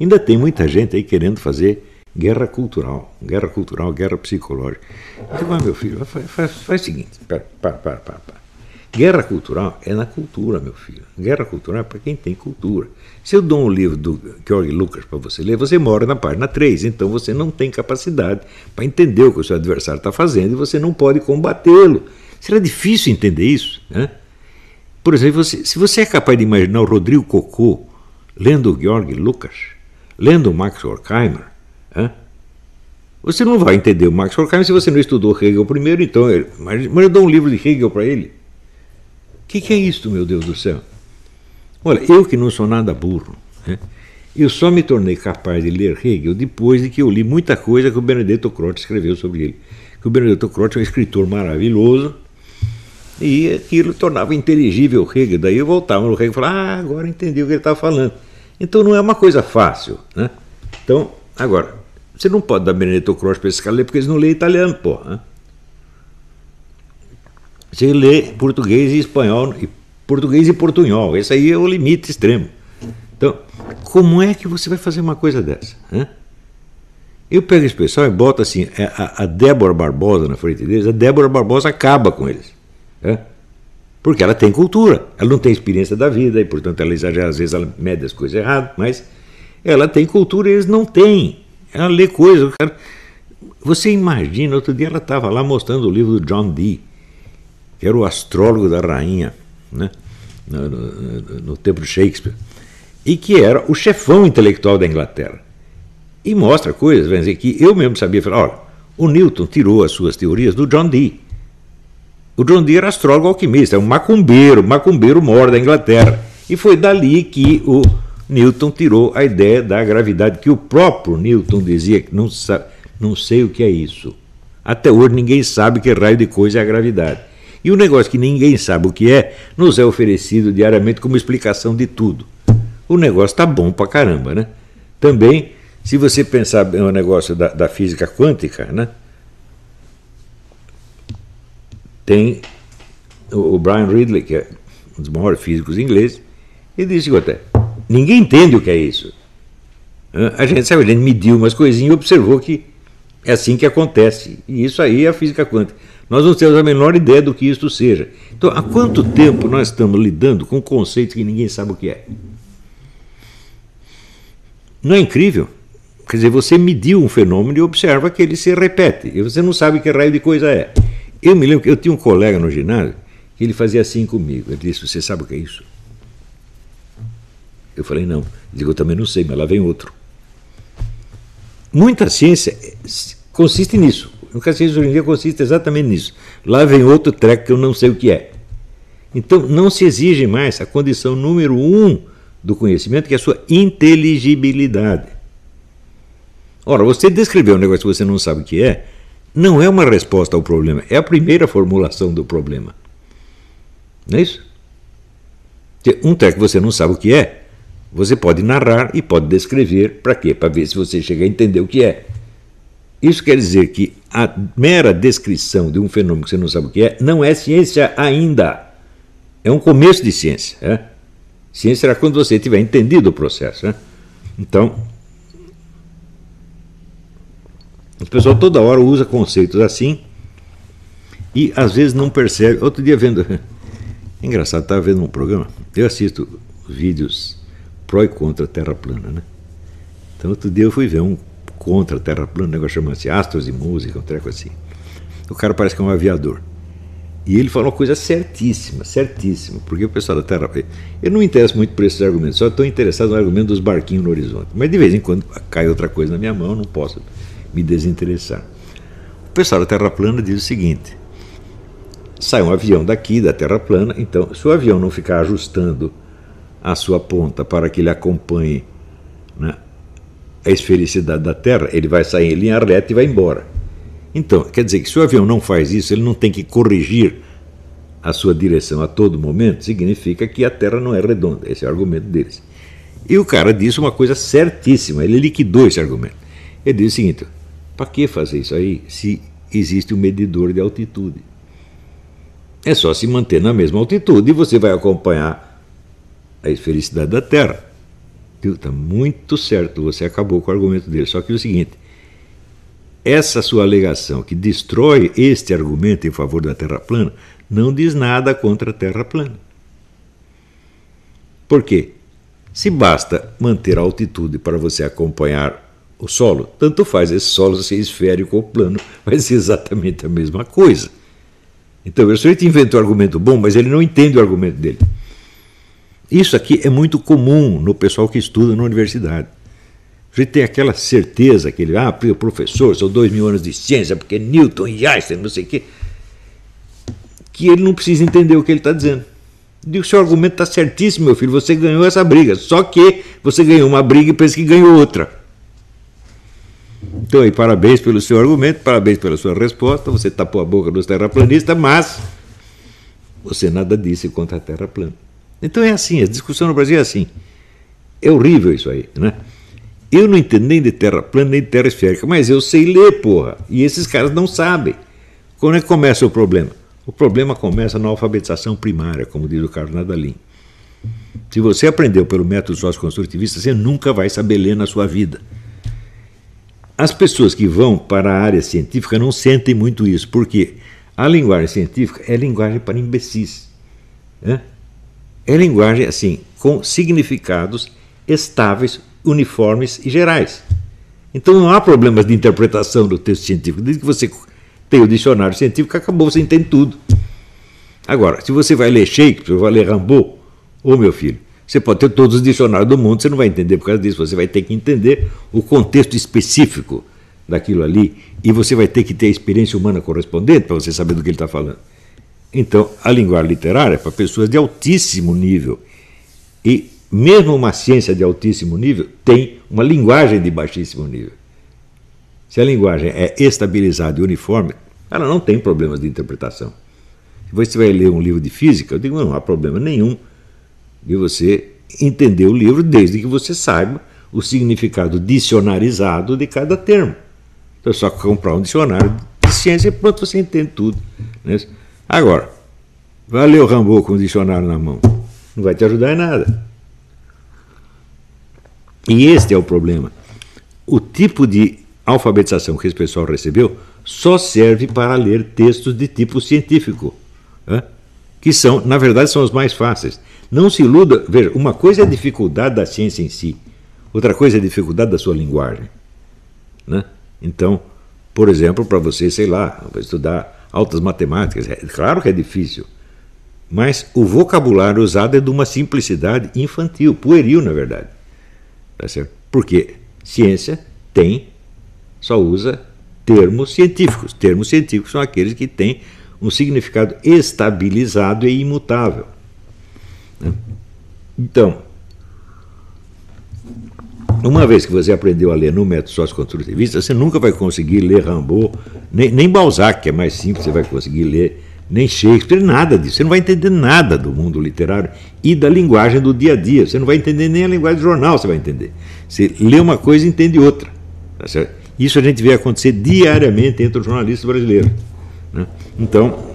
Ainda tem muita gente aí querendo fazer guerra cultural, guerra cultural, guerra psicológica. Então, mas, meu filho, faz, faz, faz o seguinte, para, para, para, para. Guerra cultural é na cultura, meu filho. Guerra cultural é para quem tem cultura. Se eu dou um livro do George Lucas para você ler, você mora na página 3, então você não tem capacidade para entender o que o seu adversário está fazendo e você não pode combatê-lo. Será difícil entender isso? Né? Por exemplo, você, se você é capaz de imaginar o Rodrigo Cocô lendo o Georg Lucas, lendo Max Horkheimer, você não vai entender o Max Horkheimer se você não estudou Hegel primeiro, então, mas, mas eu dou um livro de Hegel para ele. O que, que, é isto, meu Deus do céu? Olha, eu que não sou nada burro, né? eu só me tornei capaz de ler Hegel depois de que eu li muita coisa que o Benedetto Croce escreveu sobre ele. Que o Benedetto Croce é um escritor maravilhoso e aquilo tornava inteligível Hegel. Daí eu voltava no Hegel e falava, ah, agora entendi o que ele estava falando. Então não é uma coisa fácil, né? Então, agora, você não pode dar Benedetto Croce para esse cara ler porque eles não lêem italiano, pô. Né? Você lê português e espanhol, e português e portunhol. Esse aí é o limite extremo. Então, como é que você vai fazer uma coisa dessa? Né? Eu pego esse pessoal e boto assim, é, a, a Débora Barbosa na frente deles, a Débora Barbosa acaba com eles. Né? Porque ela tem cultura, ela não tem experiência da vida e, portanto, ela exagera, às vezes ela mede as coisas erradas, mas ela tem cultura e eles não têm. Ela lê coisas. Você imagina, outro dia ela estava lá mostrando o livro do John Dee que era o astrólogo da rainha, né? no, no, no tempo de Shakespeare, e que era o chefão intelectual da Inglaterra. E mostra coisas, vai dizer, que eu mesmo sabia, falar, olha, o Newton tirou as suas teorias do John Dee. O John Dee era astrólogo alquimista, é um macumbeiro, macumbeiro mor da Inglaterra. E foi dali que o Newton tirou a ideia da gravidade, que o próprio Newton dizia que não, não sei o que é isso. Até hoje ninguém sabe que raio de coisa é a gravidade. E o negócio que ninguém sabe o que é, nos é oferecido diariamente como explicação de tudo. O negócio tá bom pra caramba, né? Também, se você pensar no negócio da, da física quântica, né? Tem o Brian Ridley, que é um dos maiores físicos ingleses, ele disse até, ninguém entende o que é isso. A gente sabe, a gente mediu umas coisinhas e observou que é assim que acontece. E isso aí é a física quântica. Nós não temos a menor ideia do que isso seja. Então, há quanto tempo nós estamos lidando com conceitos que ninguém sabe o que é? Não é incrível? Quer dizer, você mediu um fenômeno e observa que ele se repete, e você não sabe que raio de coisa é. Eu me lembro que eu tinha um colega no ginásio que ele fazia assim comigo. Ele disse: Você sabe o que é isso? Eu falei: Não. Ele disse: Eu também não sei, mas lá vem outro. Muita ciência consiste nisso. A ciência hoje em dia consiste exatamente nisso. Lá vem outro treco que eu não sei o que é. Então, não se exige mais a condição número um do conhecimento, que é a sua inteligibilidade. Ora, você descrever um negócio que você não sabe o que é, não é uma resposta ao problema, é a primeira formulação do problema. Não é isso? Um treco que você não sabe o que é, você pode narrar e pode descrever para quê? Para ver se você chega a entender o que é. Isso quer dizer que a mera descrição de um fenômeno que você não sabe o que é, não é ciência ainda. É um começo de ciência. É? Ciência será quando você tiver entendido o processo. É? Então, o pessoal toda hora usa conceitos assim e às vezes não percebe. Outro dia vendo. É engraçado, estava vendo um programa. Eu assisto vídeos pró e contra a Terra plana, né? Então outro dia eu fui ver um contra a Terra plana, um negócio chama-se Astros e Música, um treco assim. O cara parece que é um aviador. E ele falou uma coisa certíssima, certíssima, porque o pessoal da Terra. Eu não me interesso muito por esses argumentos, só estou interessado no argumento dos barquinhos no horizonte. Mas de vez em quando cai outra coisa na minha mão, não posso me desinteressar. O pessoal da Terra plana diz o seguinte: sai um avião daqui, da Terra plana, então, se o avião não ficar ajustando a sua ponta para que ele acompanhe né, a esfericidade da Terra, ele vai sair em linha reta e vai embora. Então, quer dizer que se o avião não faz isso, ele não tem que corrigir a sua direção a todo momento, significa que a Terra não é redonda. Esse é o argumento deles. E o cara disse uma coisa certíssima, ele liquidou esse argumento. Ele disse o seguinte: para que fazer isso aí se existe um medidor de altitude? É só se manter na mesma altitude e você vai acompanhar a esfericidade da Terra. Está muito certo, você acabou com o argumento dele. Só que é o seguinte: essa sua alegação que destrói este argumento em favor da Terra plana não diz nada contra a Terra plana. Por quê? Se basta manter a altitude para você acompanhar o solo, tanto faz esse solo ser esférico ou plano, vai ser exatamente a mesma coisa. Então, o sujeito inventou um argumento bom, mas ele não entende o argumento dele. Isso aqui é muito comum no pessoal que estuda na universidade. A gente tem aquela certeza que ele, ah, professor, são dois mil anos de ciência, porque Newton e Einstein, não sei o quê, que ele não precisa entender o que ele está dizendo. Digo, seu argumento está certíssimo, meu filho, você ganhou essa briga, só que você ganhou uma briga e pensa que ganhou outra. Então, aí, parabéns pelo seu argumento, parabéns pela sua resposta, você tapou a boca dos terraplanistas, mas você nada disse contra a Terra plana. Então é assim, a discussão no Brasil é assim. É horrível isso aí, né? Eu não entendo nem de terra plana nem de terra esférica, mas eu sei ler, porra. E esses caras não sabem. Quando é que começa o problema? O problema começa na alfabetização primária, como diz o Carlos Nadalim. Se você aprendeu pelo método socioconstrutivista, você nunca vai saber ler na sua vida. As pessoas que vão para a área científica não sentem muito isso, porque a linguagem científica é linguagem para imbecis. Né? É linguagem assim, com significados estáveis, uniformes e gerais. Então não há problemas de interpretação do texto científico. Desde que você tem o dicionário científico, acabou, você entende tudo. Agora, se você vai ler Shakespeare, vai ler Rambaud, ô meu filho, você pode ter todos os dicionários do mundo, você não vai entender por causa disso, você vai ter que entender o contexto específico daquilo ali e você vai ter que ter a experiência humana correspondente para você saber do que ele está falando. Então, a linguagem literária é para pessoas de altíssimo nível. E mesmo uma ciência de altíssimo nível tem uma linguagem de baixíssimo nível. Se a linguagem é estabilizada e uniforme, ela não tem problemas de interpretação. Se você vai ler um livro de física, eu digo, não, há problema nenhum de você entender o livro desde que você saiba o significado dicionarizado de cada termo. Então é só comprar um dicionário de ciência e pronto, você entende tudo. Né? Agora, vai ler o Rambo com o dicionário na mão. Não vai te ajudar em nada. E este é o problema. O tipo de alfabetização que esse pessoal recebeu só serve para ler textos de tipo científico, né? Que são, na verdade, são os mais fáceis. Não se iluda, veja, uma coisa é a dificuldade da ciência em si, outra coisa é a dificuldade da sua linguagem. Né? Então, por exemplo, para você, sei lá, estudar altas matemáticas. É, claro que é difícil, mas o vocabulário usado é de uma simplicidade infantil, pueril, na verdade. Tá certo? Porque ciência tem, só usa termos científicos. Termos científicos são aqueles que têm um significado estabilizado e imutável. Né? Então, uma vez que você aprendeu a ler no método socioconstrutivista, você nunca vai conseguir ler Rambaud, nem, nem Balzac, que é mais simples, você vai conseguir ler, nem Shakespeare, nada disso. Você não vai entender nada do mundo literário e da linguagem do dia a dia. Você não vai entender nem a linguagem do jornal, você vai entender. Você lê uma coisa e entende outra. Tá certo? Isso a gente vê acontecer diariamente entre os jornalistas brasileiros. Então,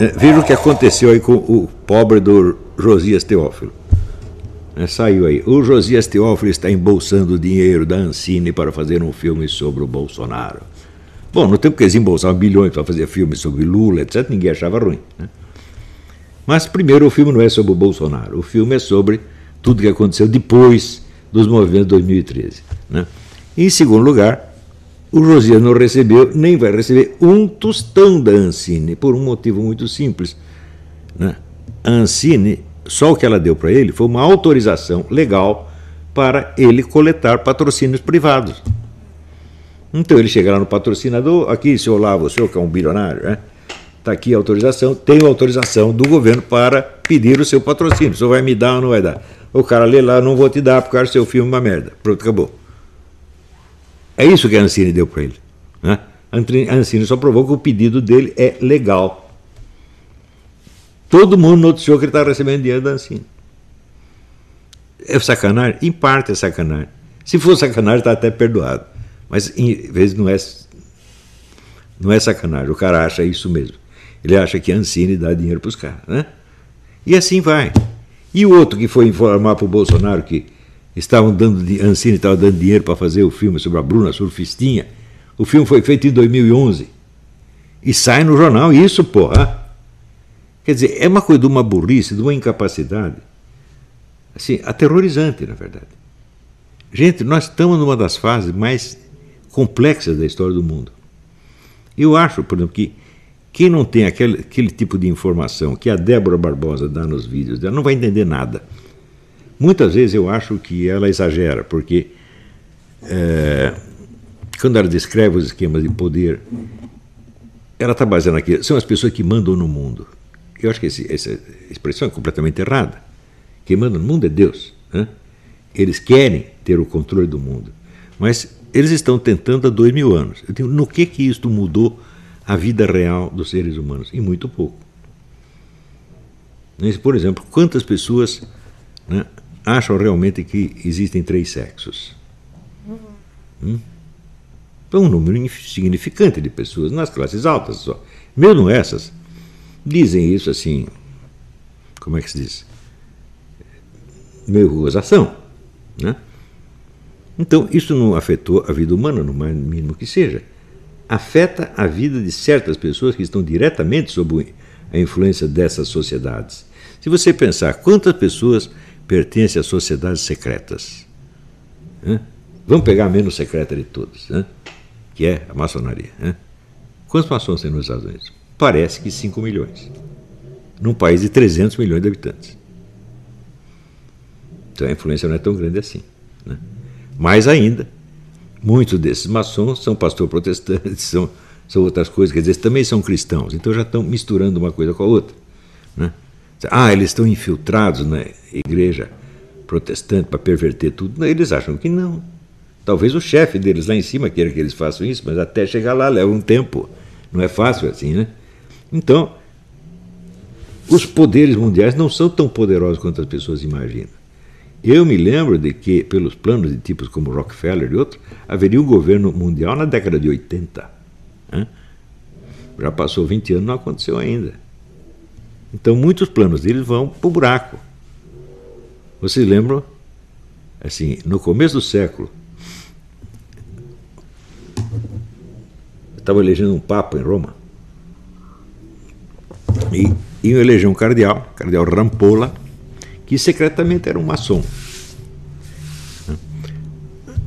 é, veja o que aconteceu aí com o pobre do Josias Teófilo. É, saiu aí. O Josias Teófilo está embolsando dinheiro da Ancine para fazer um filme sobre o Bolsonaro. Bom, no tempo que eles embolsavam bilhões para fazer filmes sobre Lula, etc., ninguém achava ruim. Né? Mas, primeiro, o filme não é sobre o Bolsonaro. O filme é sobre tudo que aconteceu depois dos movimentos de 2013. Né? Em segundo lugar, o Josias não recebeu, nem vai receber, um tostão da Ancine, por um motivo muito simples. Né? A Ancine só o que ela deu para ele foi uma autorização legal para ele coletar patrocínios privados. Então ele chega lá no patrocinador, aqui, seu Olavo, o senhor que é um bilionário, né? Está aqui a autorização, tenho autorização do governo para pedir o seu patrocínio. O senhor vai me dar ou não vai dar? O cara lê lá, não vou te dar, porque o seu filme é uma merda. Pronto, acabou. É isso que a Ancine deu para ele. Né? A Ancine só provou que o pedido dele é legal. Todo mundo noticiou que ele estava recebendo dinheiro da Ancine. É sacanagem? Em parte é sacanagem. Se for sacanagem, está até perdoado. Mas, em vez não é, não é sacanagem. O cara acha isso mesmo. Ele acha que a Ancine dá dinheiro para os caras. Né? E assim vai. E o outro que foi informar para o Bolsonaro que estavam dando, Ancine estava dando dinheiro para fazer o filme sobre a Bruna Surfistinha. O filme foi feito em 2011. E sai no jornal isso, porra. Quer dizer, é uma coisa de uma burrice, de uma incapacidade. Assim, aterrorizante, na verdade. Gente, nós estamos numa das fases mais complexas da história do mundo. Eu acho, por exemplo, que quem não tem aquele, aquele tipo de informação que a Débora Barbosa dá nos vídeos dela não vai entender nada. Muitas vezes eu acho que ela exagera, porque é, quando ela descreve os esquemas de poder, ela está baseando aqui, são as pessoas que mandam no mundo. Eu acho que esse, essa expressão é completamente errada. Quem manda no mundo é Deus. Né? Eles querem ter o controle do mundo, mas eles estão tentando há dois mil anos. Digo, no que que isto mudou a vida real dos seres humanos? E muito pouco. Por exemplo, quantas pessoas né, acham realmente que existem três sexos? Hum? É um número insignificante de pessoas nas classes altas só. Mesmo essas dizem isso assim, como é que se diz? Meio gozação. Né? Então, isso não afetou a vida humana, no mais mínimo que seja afeta a vida de certas pessoas que estão diretamente sob a influência dessas sociedades. Se você pensar quantas pessoas pertencem a sociedades secretas, vamos pegar a menos secreta de todas, que é a maçonaria. Quantos maçons tem nos Estados Unidos? Parece que 5 milhões, num país de 300 milhões de habitantes. Então a influência não é tão grande assim. Né? Mais ainda, Muitos desses maçons são pastor protestantes, são, são outras coisas, quer dizer, também são cristãos, então já estão misturando uma coisa com a outra. Né? Ah, eles estão infiltrados na igreja protestante para perverter tudo. Não, eles acham que não. Talvez o chefe deles lá em cima queira que eles façam isso, mas até chegar lá leva um tempo. Não é fácil assim, né? Então, os poderes mundiais não são tão poderosos quanto as pessoas imaginam. Eu me lembro de que, pelos planos de tipos como Rockefeller e outros, haveria um governo mundial na década de 80. Né? Já passou 20 anos, não aconteceu ainda. Então, muitos planos deles vão para o buraco. Vocês lembram? Assim, no começo do século, estava elegendo um papa em Roma. E iam eleger um cardeal, cardeal Rampolla, que secretamente era um maçom.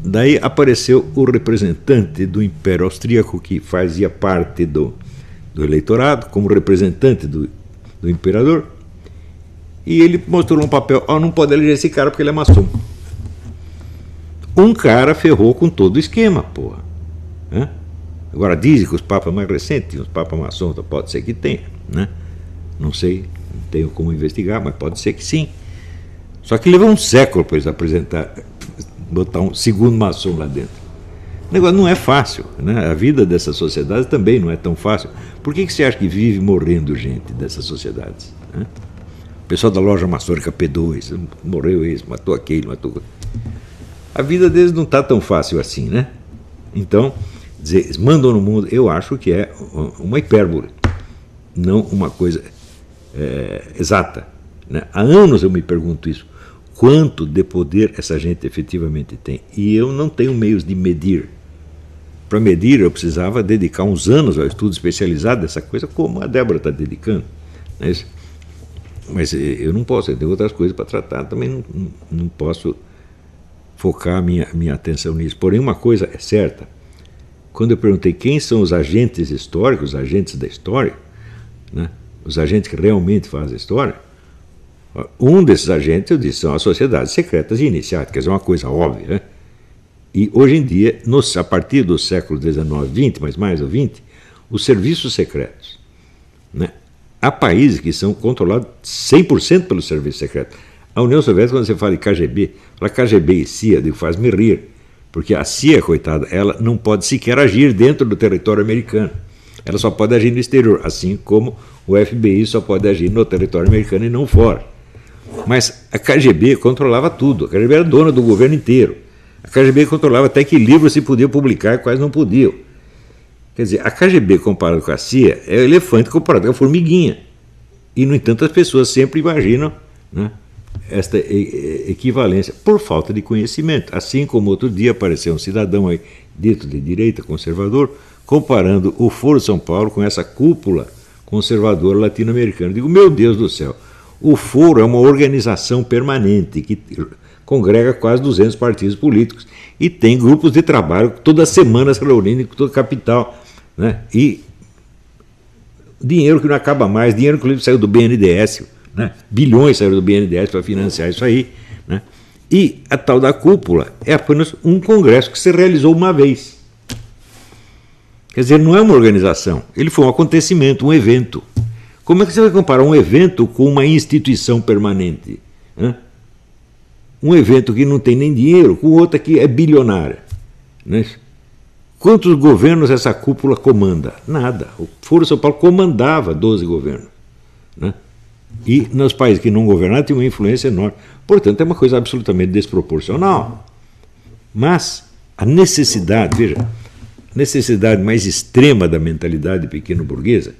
Daí apareceu o representante do Império Austríaco, que fazia parte do, do eleitorado, como representante do, do imperador, e ele mostrou um papel: oh, não pode eleger esse cara porque ele é maçom. Um cara ferrou com todo o esquema, porra. Hã? Agora dizem que os papas mais recentes, os papas maçons, pode ser que tenha, né? Não sei, não tenho como investigar, mas pode ser que sim. Só que levou um século para eles apresentar, botar um segundo maçom lá dentro. O negócio não é fácil, né? A vida dessas sociedades também não é tão fácil. Por que, que você acha que vive morrendo gente dessas sociedades? Né? O pessoal da loja maçônica P2, morreu esse, matou aquele, matou. A vida deles não está tão fácil assim, né? Então, dizer, mandam no mundo, eu acho que é uma hipérbole, não uma coisa é, exata. Né? Há anos eu me pergunto isso quanto de poder essa gente efetivamente tem. E eu não tenho meios de medir. Para medir, eu precisava dedicar uns anos ao estudo especializado dessa coisa, como a Débora está dedicando. Né? Mas eh, eu não posso, eu tenho outras coisas para tratar, também não, não posso focar minha, minha atenção nisso. Porém, uma coisa é certa: quando eu perguntei quem são os agentes históricos, os agentes da história, né? os agentes que realmente fazem a história, um desses agentes, eu disse, são as sociedades secretas e iniciáticas, é uma coisa óbvia. Né? E hoje em dia, a partir do século XIX, XX, mas mais o XX, os serviços secretos. Né? Há países que são controlados 100% pelo serviço secreto. A União Soviética, quando você fala de KGB, fala KGB e CIA, faz-me rir. Porque a CIA, coitada, ela não pode sequer agir dentro do território americano. Ela só pode agir no exterior, assim como o FBI só pode agir no território americano e não fora. Mas a KGB controlava tudo. A KGB era dona do governo inteiro. A KGB controlava até que livros se podia publicar e quais não podiam. Quer dizer, a KGB comparado com a CIA é o elefante comparado com a formiguinha. E, no entanto, as pessoas sempre imaginam né, esta equivalência por falta de conhecimento. Assim como outro dia apareceu um cidadão aí, dito de direita, conservador, comparando o Foro São Paulo com essa cúpula conservadora latino-americana. Digo, meu Deus do céu, o Foro é uma organização permanente que congrega quase 200 partidos políticos e tem grupos de trabalho toda semana se reunindo em toda a capital. Né? E dinheiro que não acaba mais, dinheiro inclusive saiu do BNDES, né? bilhões saíram do BNDES para financiar isso aí. Né? E a tal da cúpula é apenas um congresso que se realizou uma vez. Quer dizer, não é uma organização, ele foi um acontecimento, um evento. Como é que você vai comparar um evento com uma instituição permanente? Né? Um evento que não tem nem dinheiro com outra que é bilionária. Né? Quantos governos essa cúpula comanda? Nada. O Foro São Paulo comandava 12 governos. Né? E nos países que não governavam tinha uma influência enorme. Portanto, é uma coisa absolutamente desproporcional. Mas a necessidade, veja, necessidade mais extrema da mentalidade pequeno-burguesa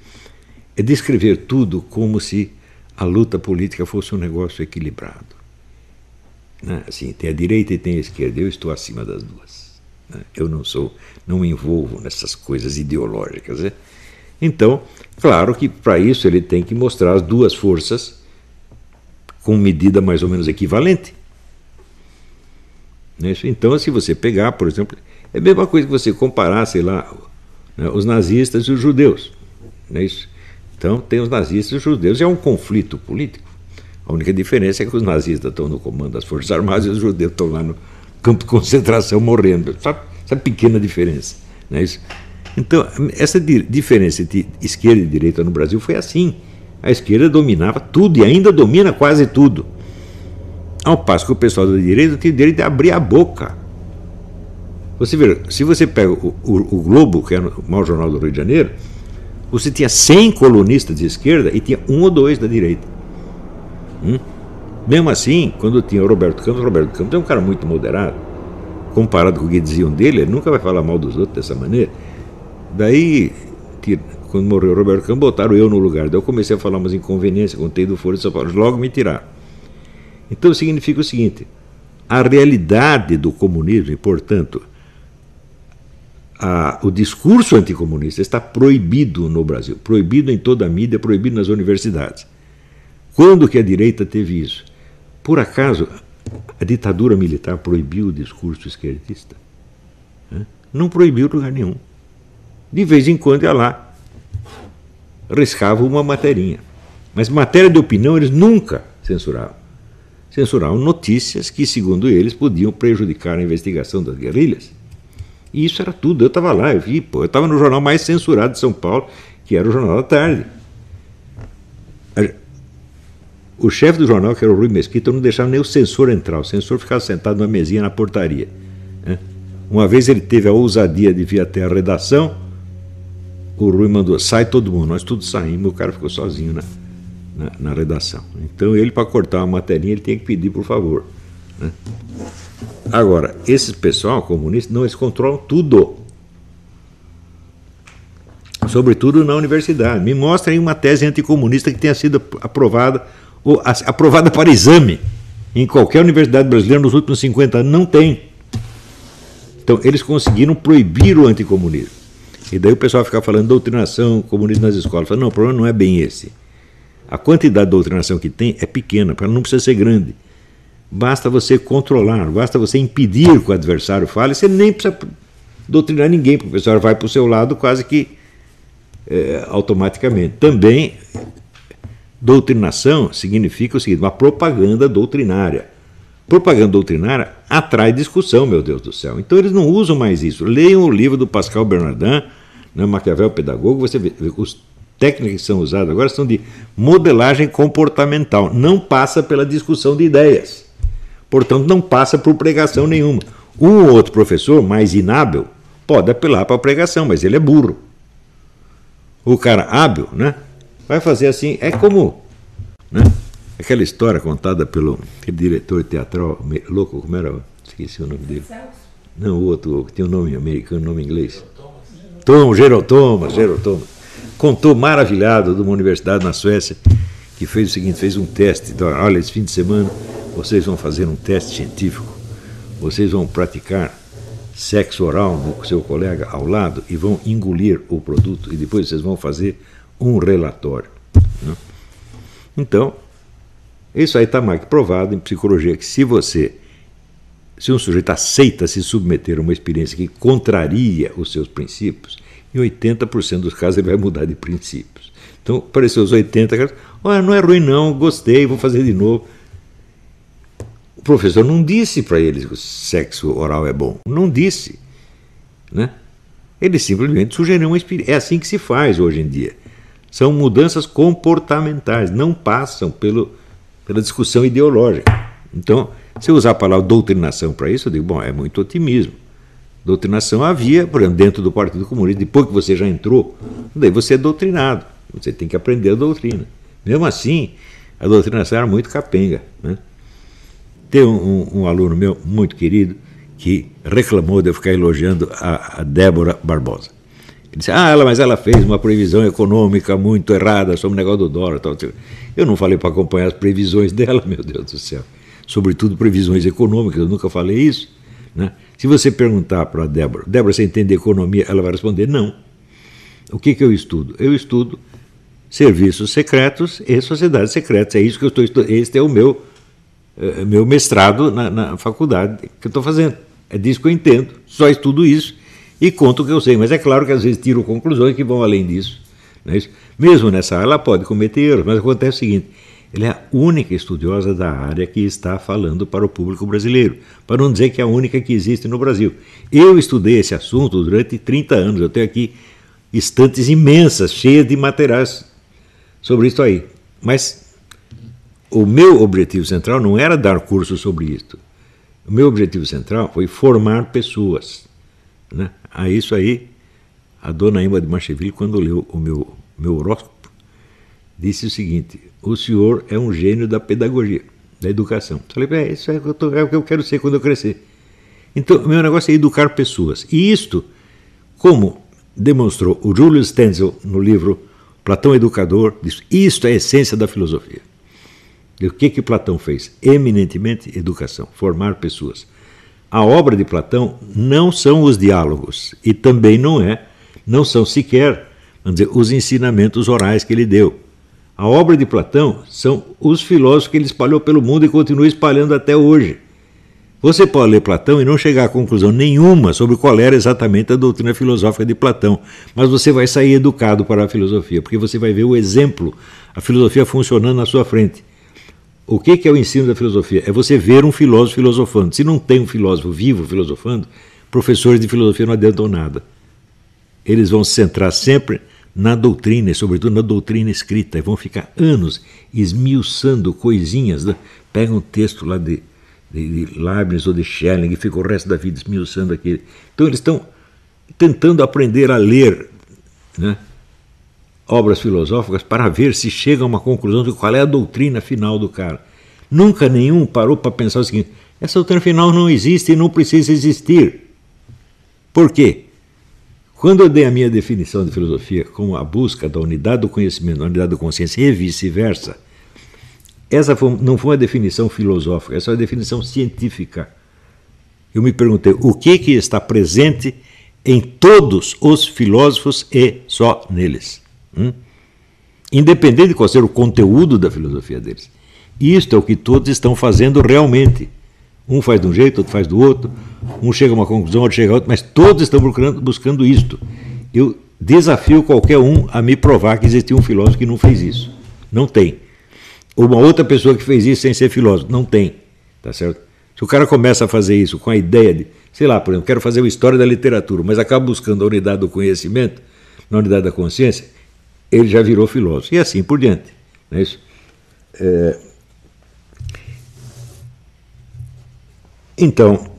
é descrever tudo como se a luta política fosse um negócio equilibrado. Né? Assim, tem a direita e tem a esquerda, eu estou acima das duas. Né? Eu não sou, não me envolvo nessas coisas ideológicas. Né? Então, claro que para isso ele tem que mostrar as duas forças com medida mais ou menos equivalente. Né? Então, se você pegar, por exemplo, é a mesma coisa que você comparar, sei lá, né, os nazistas e os judeus. É? Então, tem os nazistas e os judeus, é um conflito político. A única diferença é que os nazistas estão no comando das Forças Armadas e os judeus estão lá no campo de concentração morrendo. Só essa pequena diferença. Não é isso? Então, essa diferença entre esquerda e direita no Brasil foi assim. A esquerda dominava tudo e ainda domina quase tudo. Ao passo que o pessoal da direita tem o direito de abrir a boca você vê, se você pega o, o, o Globo, que é o maior jornal do Rio de Janeiro, você tinha 100 colunistas de esquerda e tinha um ou dois da direita. Hum? Mesmo assim, quando tinha o Roberto Campos, o Roberto Campos é um cara muito moderado. Comparado com o que diziam dele, ele nunca vai falar mal dos outros dessa maneira. Daí, quando morreu o Roberto Campos, botaram eu no lugar. Daí eu comecei a falar umas inconveniências, contei do Foro de São Paulo, logo me tiraram. Então significa o seguinte: a realidade do comunismo, e portanto, a, o discurso anticomunista está proibido no Brasil, proibido em toda a mídia, proibido nas universidades. Quando que a direita teve isso? Por acaso a ditadura militar proibiu o discurso esquerdista? Não proibiu lugar nenhum. De vez em quando ia lá, riscava uma materinha. Mas matéria de opinião eles nunca censuravam. Censuravam notícias que, segundo eles, podiam prejudicar a investigação das guerrilhas. E isso era tudo. Eu estava lá, eu vi, pô, eu estava no jornal mais censurado de São Paulo, que era o Jornal da Tarde. O chefe do jornal, que era o Rui Mesquita, não deixava nem o censor entrar. O censor ficava sentado numa mesinha na portaria. Né? Uma vez ele teve a ousadia de vir até a redação, o Rui mandou, sai todo mundo. Nós todos saímos, o cara ficou sozinho na, na, na redação. Então ele, para cortar uma materinha, ele tinha que pedir por favor. Né? Agora, esse pessoal comunista, não, eles controlam tudo. Sobretudo na universidade. Me mostrem uma tese anticomunista que tenha sido aprovada, aprovada para exame em qualquer universidade brasileira nos últimos 50 anos. Não tem. Então, eles conseguiram proibir o anticomunismo. E daí o pessoal fica falando doutrinação comunista nas escolas. Fala, não, o problema não é bem esse. A quantidade de doutrinação que tem é pequena, não precisa ser grande. Basta você controlar, basta você impedir que o adversário fale, você nem precisa doutrinar ninguém, porque o pessoal vai para o seu lado quase que é, automaticamente. Também, doutrinação significa o seguinte: uma propaganda doutrinária. Propaganda doutrinária atrai discussão, meu Deus do céu. Então eles não usam mais isso. Leiam o livro do Pascal Bernardin, né, Maquiavel Pedagogo, você vê, os técnicas que são usadas agora são de modelagem comportamental, não passa pela discussão de ideias portanto não passa por pregação nenhuma. Um ou outro professor mais inábil pode apelar para a pregação, mas ele é burro. O cara hábil, né? Vai fazer assim, é como, né? Aquela história contada pelo diretor teatral louco, como era? Esqueci o nome dele. Não, o outro, tem um nome americano, nome inglês. Tom, Gerald Thomas. Contou maravilhado de uma universidade na Suécia que fez o seguinte, fez um teste, então, olha, esse fim de semana vocês vão fazer um teste científico, vocês vão praticar sexo oral no seu colega ao lado e vão engolir o produto e depois vocês vão fazer um relatório. Né? Então, isso aí está mais que provado em psicologia que se você, se um sujeito aceita se submeter a uma experiência que contraria os seus princípios, em 80% dos casos ele vai mudar de princípios. Então, apareceu os 80 casos, olha, não é ruim não, gostei, vou fazer de novo. O professor não disse para eles que o sexo oral é bom, não disse, né? Ele simplesmente sugeriu uma experiência. É assim que se faz hoje em dia. São mudanças comportamentais, não passam pelo, pela discussão ideológica. Então, se eu usar a palavra doutrinação para isso, eu digo, bom, é muito otimismo. Doutrinação havia, por exemplo, dentro do Partido Comunista, depois que você já entrou, daí você é doutrinado, você tem que aprender a doutrina. Mesmo assim, a doutrinação era muito capenga. Né? Tem um, um, um aluno meu, muito querido, que reclamou de eu ficar elogiando a, a Débora Barbosa. Ele disse, ah, ela, mas ela fez uma previsão econômica muito errada sobre o negócio do dólar. Tal, tal. Eu não falei para acompanhar as previsões dela, meu Deus do céu. Sobretudo previsões econômicas, eu nunca falei isso. Né? Se você perguntar para a Débora, Débora, você entende economia? Ela vai responder, não. O que, que eu estudo? Eu estudo serviços secretos e sociedades secretas. É isso que eu estou estudando. Este é o meu, é, meu mestrado na, na faculdade que eu estou fazendo. É disso que eu entendo. Só estudo isso e conto o que eu sei. Mas é claro que às vezes tiro conclusões que vão além disso. Não é isso? Mesmo nessa área, ela pode cometer erros, mas acontece o seguinte: ela é a única estudiosa da área que está falando para o público brasileiro, para não dizer que é a única que existe no Brasil. Eu estudei esse assunto durante 30 anos, eu tenho aqui estantes imensas, cheias de materiais sobre isso aí. Mas o meu objetivo central não era dar curso sobre isto. O meu objetivo central foi formar pessoas. Né? A isso aí, a dona Emma de Macheville, quando leu o meu, meu horóscopo, disse o seguinte: o senhor é um gênio da pedagogia, da educação. Falei, é, isso é o, tô, é o que eu quero ser quando eu crescer. Então, meu negócio é educar pessoas. E isto, como demonstrou o Julius Stenzel no livro Platão Educador, diz, isto é a essência da filosofia. E o que que Platão fez? Eminentemente educação, formar pessoas. A obra de Platão não são os diálogos e também não é, não são sequer, vamos dizer, os ensinamentos orais que ele deu. A obra de Platão são os filósofos que ele espalhou pelo mundo e continua espalhando até hoje. Você pode ler Platão e não chegar a conclusão nenhuma sobre qual era exatamente a doutrina filosófica de Platão, mas você vai sair educado para a filosofia, porque você vai ver o exemplo, a filosofia funcionando na sua frente. O que é o ensino da filosofia? É você ver um filósofo filosofando. Se não tem um filósofo vivo filosofando, professores de filosofia não adiantam nada. Eles vão se centrar sempre na doutrina, e sobretudo na doutrina escrita, e vão ficar anos esmiuçando coisinhas. Né? Pega um texto lá de, de, de Leibniz ou de Schelling e fica o resto da vida esmiuçando aquele. Então eles estão tentando aprender a ler né? Obras filosóficas para ver se chega a uma conclusão de qual é a doutrina final do cara. Nunca nenhum parou para pensar o seguinte: essa doutrina final não existe e não precisa existir. Por quê? Quando eu dei a minha definição de filosofia como a busca da unidade do conhecimento, da unidade da consciência e vice-versa, essa foi, não foi uma definição filosófica, essa é uma definição científica. Eu me perguntei o que, que está presente em todos os filósofos e só neles. Hum? Independente de qual seja o conteúdo da filosofia deles. Isto é o que todos estão fazendo realmente. Um faz de um jeito, outro faz do outro, um chega a uma conclusão, outro chega a outra, mas todos estão buscando, buscando isto. Eu desafio qualquer um a me provar que existia um filósofo que não fez isso. Não tem. Ou uma outra pessoa que fez isso sem ser filósofo. Não tem. Tá certo? Se o cara começa a fazer isso com a ideia de, sei lá, por exemplo, quero fazer uma história da literatura, mas acaba buscando a unidade do conhecimento, na unidade da consciência, ele já virou filósofo. E assim por diante. Não é isso? É, Então,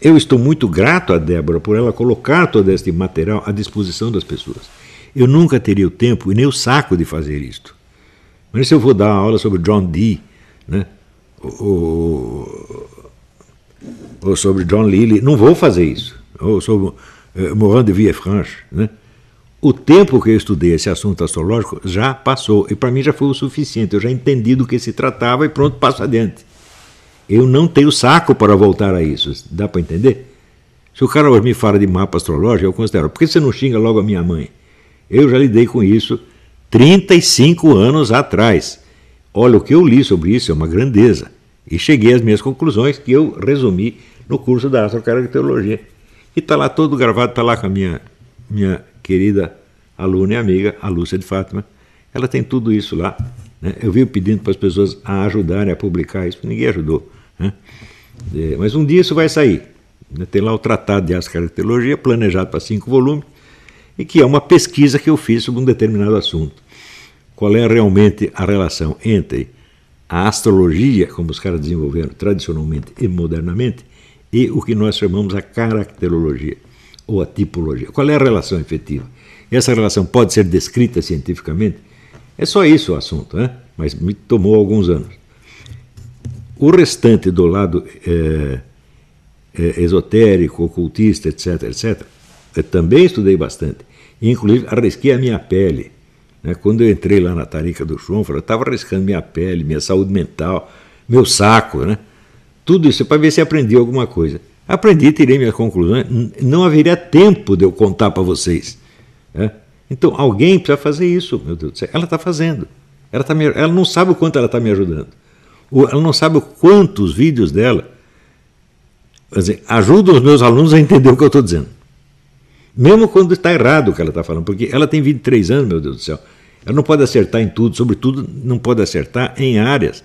eu estou muito grato a Débora por ela colocar todo este material à disposição das pessoas. Eu nunca teria o tempo e nem o saco de fazer isto. Mas se eu vou dar uma aula sobre John Dee, né, ou, ou sobre John Lilly, não vou fazer isso. Ou sobre uh, Morand de Villefranche. Né? O tempo que eu estudei esse assunto astrológico já passou, e para mim já foi o suficiente. Eu já entendi do que se tratava e pronto, passo adiante. Eu não tenho saco para voltar a isso. Dá para entender? Se o cara me fala de mapa astrológico, eu considero. Por que você não xinga logo a minha mãe? Eu já lidei com isso 35 anos atrás. Olha, o que eu li sobre isso é uma grandeza. E cheguei às minhas conclusões que eu resumi no curso da astrocaracterologia. E está lá todo gravado, está lá com a minha, minha querida aluna e amiga, a Lúcia de Fátima. Ela tem tudo isso lá. Né? Eu vi pedindo para as pessoas a ajudarem a publicar isso, ninguém ajudou. Né? É, mas um dia isso vai sair. Né? Tem lá o Tratado de Ascaracterologia, planejado para cinco volumes, e que é uma pesquisa que eu fiz sobre um determinado assunto. Qual é realmente a relação entre a astrologia, como os caras desenvolveram tradicionalmente e modernamente, e o que nós chamamos a caracterologia ou a tipologia. Qual é a relação efetiva? Essa relação pode ser descrita cientificamente? É só isso o assunto, né? mas me tomou alguns anos. O restante do lado é, é, esotérico, ocultista, etc., etc., eu também estudei bastante. Inclusive, arrisquei a minha pele. Né? Quando eu entrei lá na Tarica do Chonfra, eu estava arriscando minha pele, minha saúde mental, meu saco, né? Tudo isso para ver se aprendi alguma coisa. Aprendi, tirei minhas conclusões. Não haveria tempo de eu contar para vocês. Né? Então, alguém precisa fazer isso, meu Deus do céu. Ela está fazendo. Ela, tá me, ela não sabe o quanto ela está me ajudando. Ela não sabe o quantos vídeos dela ajudam os meus alunos a entender o que eu estou dizendo. Mesmo quando está errado o que ela está falando, porque ela tem 23 anos, meu Deus do céu. Ela não pode acertar em tudo, sobretudo não pode acertar em áreas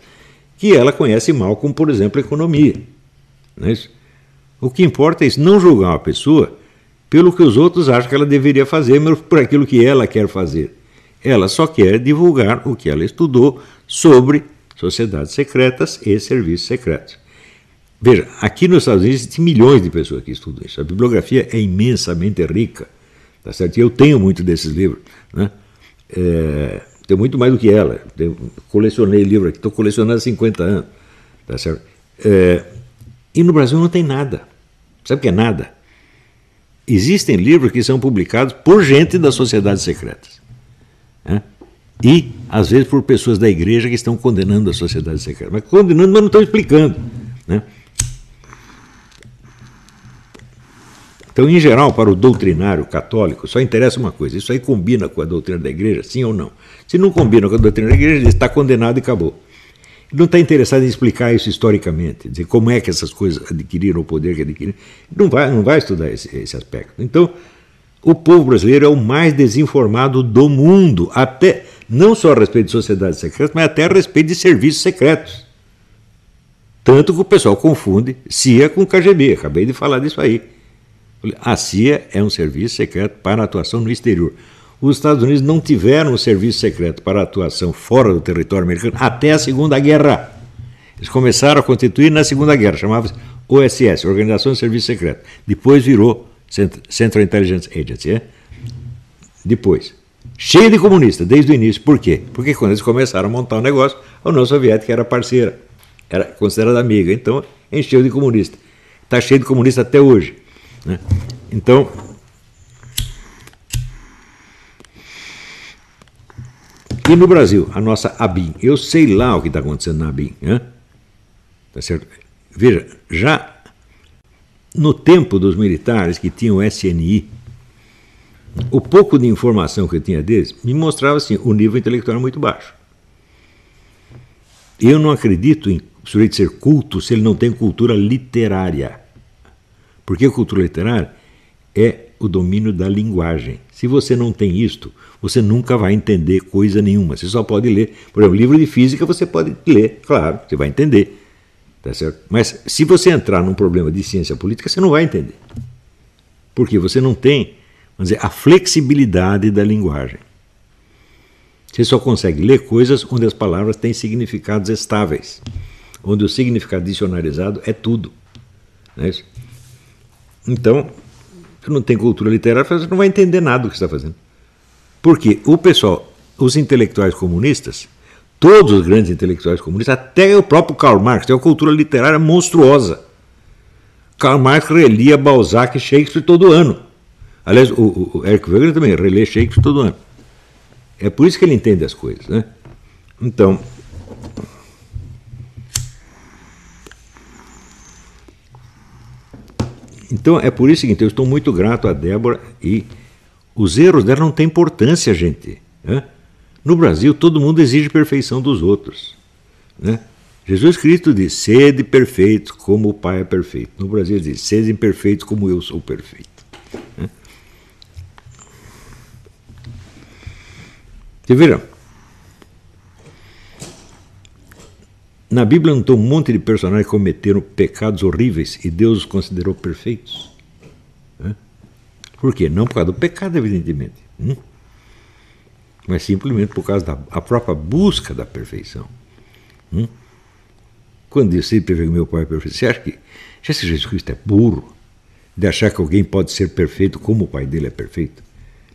que ela conhece mal, como por exemplo a economia. Não é isso? O que importa é isso, não julgar uma pessoa pelo que os outros acham que ela deveria fazer, mas por aquilo que ela quer fazer. Ela só quer divulgar o que ela estudou sobre sociedades secretas e serviços secretos. Veja, aqui nos Estados Unidos tem milhões de pessoas que estudam isso. A bibliografia é imensamente rica. Tá certo? E eu tenho muito desses livros. Né? É, tenho muito mais do que ela. Eu colecionei livro aqui, estou colecionando há 50 anos. Tá certo? É, e no Brasil não tem nada. Sabe o que é nada? Existem livros que são publicados por gente das sociedades secretas. Né? E, às vezes, por pessoas da igreja que estão condenando as sociedades secretas. Mas condenando, mas não estão explicando. Né? Então, em geral, para o doutrinário católico, só interessa uma coisa: isso aí combina com a doutrina da igreja, sim ou não? Se não combina com a doutrina da igreja, ele está condenado e acabou não está interessado em explicar isso historicamente, dizer como é que essas coisas adquiriram o poder que adquiriram. Não vai, não vai estudar esse, esse aspecto. Então, o povo brasileiro é o mais desinformado do mundo, até não só a respeito de sociedades secretas, mas até a respeito de serviços secretos. Tanto que o pessoal confunde CIA com KGB. Acabei de falar disso aí. A CIA é um serviço secreto para atuação no exterior os Estados Unidos não tiveram um serviço secreto para atuação fora do território americano até a Segunda Guerra. Eles começaram a constituir na Segunda Guerra, chamava-se OSS, Organização de Serviço Secreto. Depois virou Central Intelligence Agency. É? Depois. Cheio de comunistas, desde o início. Por quê? Porque quando eles começaram a montar o um negócio, a União Soviética era parceira, era considerada amiga. Então, encheu de comunista. Está cheio de comunista até hoje. Né? Então, E no Brasil, a nossa ABIN. Eu sei lá o que está acontecendo na ABIN. Né? Tá certo? Veja, já no tempo dos militares que tinham o SNI, o pouco de informação que eu tinha deles me mostrava assim, o nível intelectual muito baixo. Eu não acredito em o sujeito ser culto se ele não tem cultura literária. Porque cultura literária é o domínio da linguagem. Se você não tem isto, você nunca vai entender coisa nenhuma. Você só pode ler, por exemplo, livro de física você pode ler, claro, você vai entender. Tá certo? Mas se você entrar num problema de ciência política, você não vai entender. Porque você não tem, vamos dizer, a flexibilidade da linguagem. Você só consegue ler coisas onde as palavras têm significados estáveis, onde o significado dicionarizado é tudo. Não é isso? Então, você não tem cultura literária, não vai entender nada do que está fazendo. Porque o pessoal, os intelectuais comunistas, todos os grandes intelectuais comunistas, até o próprio Karl Marx, tem uma cultura literária monstruosa. Karl Marx relia Balzac e Shakespeare todo ano. Aliás, o, o Eric Wegener também relê Shakespeare todo ano. É por isso que ele entende as coisas. Né? Então, Então é por isso seguinte, eu estou muito grato a Débora e os erros dela não têm importância, gente. Né? No Brasil, todo mundo exige perfeição dos outros. Né? Jesus Cristo diz: sede perfeitos como o Pai é perfeito. No Brasil, diz: sede perfeitos como eu sou perfeito. Né? Você viram? Na Bíblia não tem um monte de personagens que cometeram pecados horríveis e Deus os considerou perfeitos. Por quê? Não por causa do pecado, evidentemente, hum? mas simplesmente por causa da própria busca da perfeição. Hum? Quando disse perfeito, meu pai é perfeito, você acha que, Jesus Cristo é burro de achar que alguém pode ser perfeito como o pai dele é perfeito?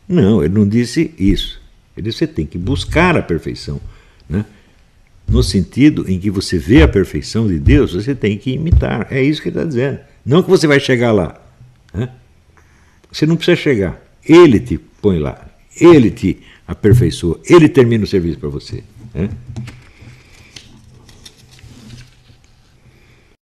Não, ele não disse isso. Ele disse você tem que buscar a perfeição. Né? No sentido em que você vê a perfeição de Deus, você tem que imitar. É isso que ele está dizendo. Não que você vai chegar lá. Né? Você não precisa chegar. Ele te põe lá. Ele te aperfeiçoa. Ele termina o serviço para você. Né?